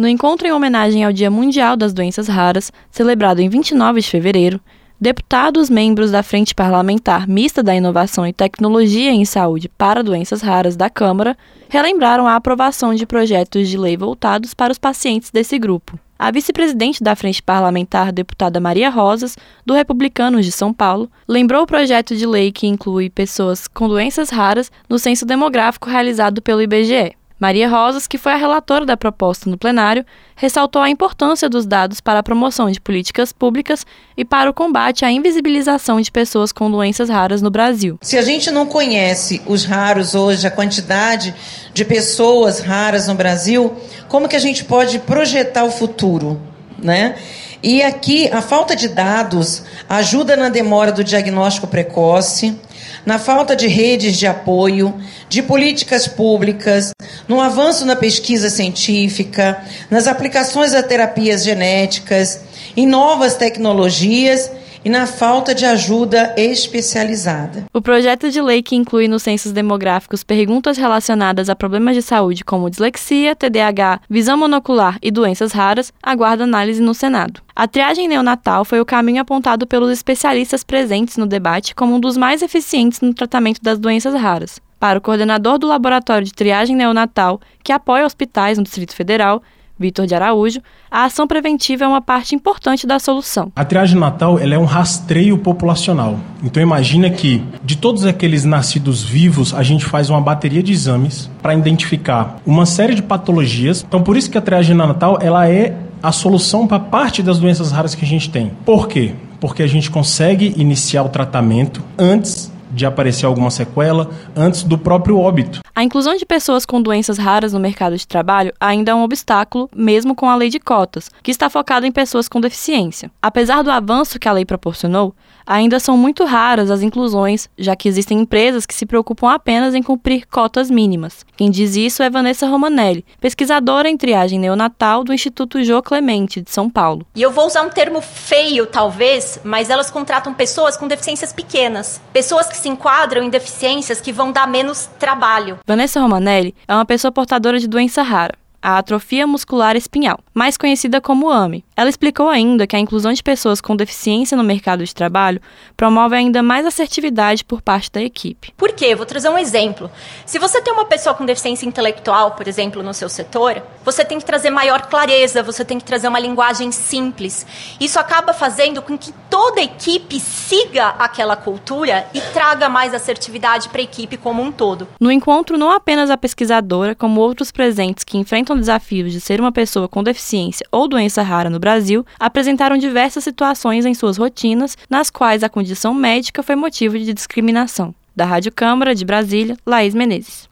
No encontro em homenagem ao Dia Mundial das Doenças Raras, celebrado em 29 de fevereiro, deputados membros da Frente Parlamentar Mista da Inovação e Tecnologia em Saúde para Doenças Raras da Câmara relembraram a aprovação de projetos de lei voltados para os pacientes desse grupo. A vice-presidente da Frente Parlamentar, deputada Maria Rosas, do Republicanos de São Paulo, lembrou o projeto de lei que inclui pessoas com doenças raras no censo demográfico realizado pelo IBGE. Maria Rosas, que foi a relatora da proposta no plenário, ressaltou a importância dos dados para a promoção de políticas públicas e para o combate à invisibilização de pessoas com doenças raras no Brasil. Se a gente não conhece os raros hoje, a quantidade de pessoas raras no Brasil, como que a gente pode projetar o futuro, né? E aqui a falta de dados ajuda na demora do diagnóstico precoce, na falta de redes de apoio, de políticas públicas, no avanço na pesquisa científica, nas aplicações das terapias genéticas, em novas tecnologias e na falta de ajuda especializada. O projeto de lei que inclui nos censos demográficos perguntas relacionadas a problemas de saúde como dislexia, TDAH, visão monocular e doenças raras aguarda análise no Senado. A triagem neonatal foi o caminho apontado pelos especialistas presentes no debate como um dos mais eficientes no tratamento das doenças raras. Para o coordenador do Laboratório de Triagem Neonatal, que apoia hospitais no Distrito Federal, Vitor de Araújo, a ação preventiva é uma parte importante da solução. A triagem natal ela é um rastreio populacional. Então imagina que de todos aqueles nascidos vivos, a gente faz uma bateria de exames para identificar uma série de patologias. Então por isso que a triagem natal ela é a solução para parte das doenças raras que a gente tem. Por quê? Porque a gente consegue iniciar o tratamento antes de aparecer alguma sequela antes do próprio óbito. A inclusão de pessoas com doenças raras no mercado de trabalho ainda é um obstáculo, mesmo com a lei de cotas, que está focada em pessoas com deficiência. Apesar do avanço que a lei proporcionou, ainda são muito raras as inclusões, já que existem empresas que se preocupam apenas em cumprir cotas mínimas. Quem diz isso é Vanessa Romanelli, pesquisadora em triagem neonatal do Instituto Jô Clemente, de São Paulo. E eu vou usar um termo feio, talvez, mas elas contratam pessoas com deficiências pequenas, pessoas que se enquadram em deficiências que vão dar menos trabalho. Vanessa Romanelli é uma pessoa portadora de doença rara a atrofia muscular espinhal, mais conhecida como AME. Ela explicou ainda que a inclusão de pessoas com deficiência no mercado de trabalho promove ainda mais assertividade por parte da equipe. Por quê? Vou trazer um exemplo. Se você tem uma pessoa com deficiência intelectual, por exemplo, no seu setor, você tem que trazer maior clareza, você tem que trazer uma linguagem simples. Isso acaba fazendo com que toda a equipe siga aquela cultura e traga mais assertividade para a equipe como um todo. No encontro, não apenas a pesquisadora, como outros presentes que enfrentam enfrentam desafios de ser uma pessoa com deficiência ou doença rara no Brasil apresentaram diversas situações em suas rotinas nas quais a condição médica foi motivo de discriminação. Da Rádio Câmara de Brasília, Laís Menezes.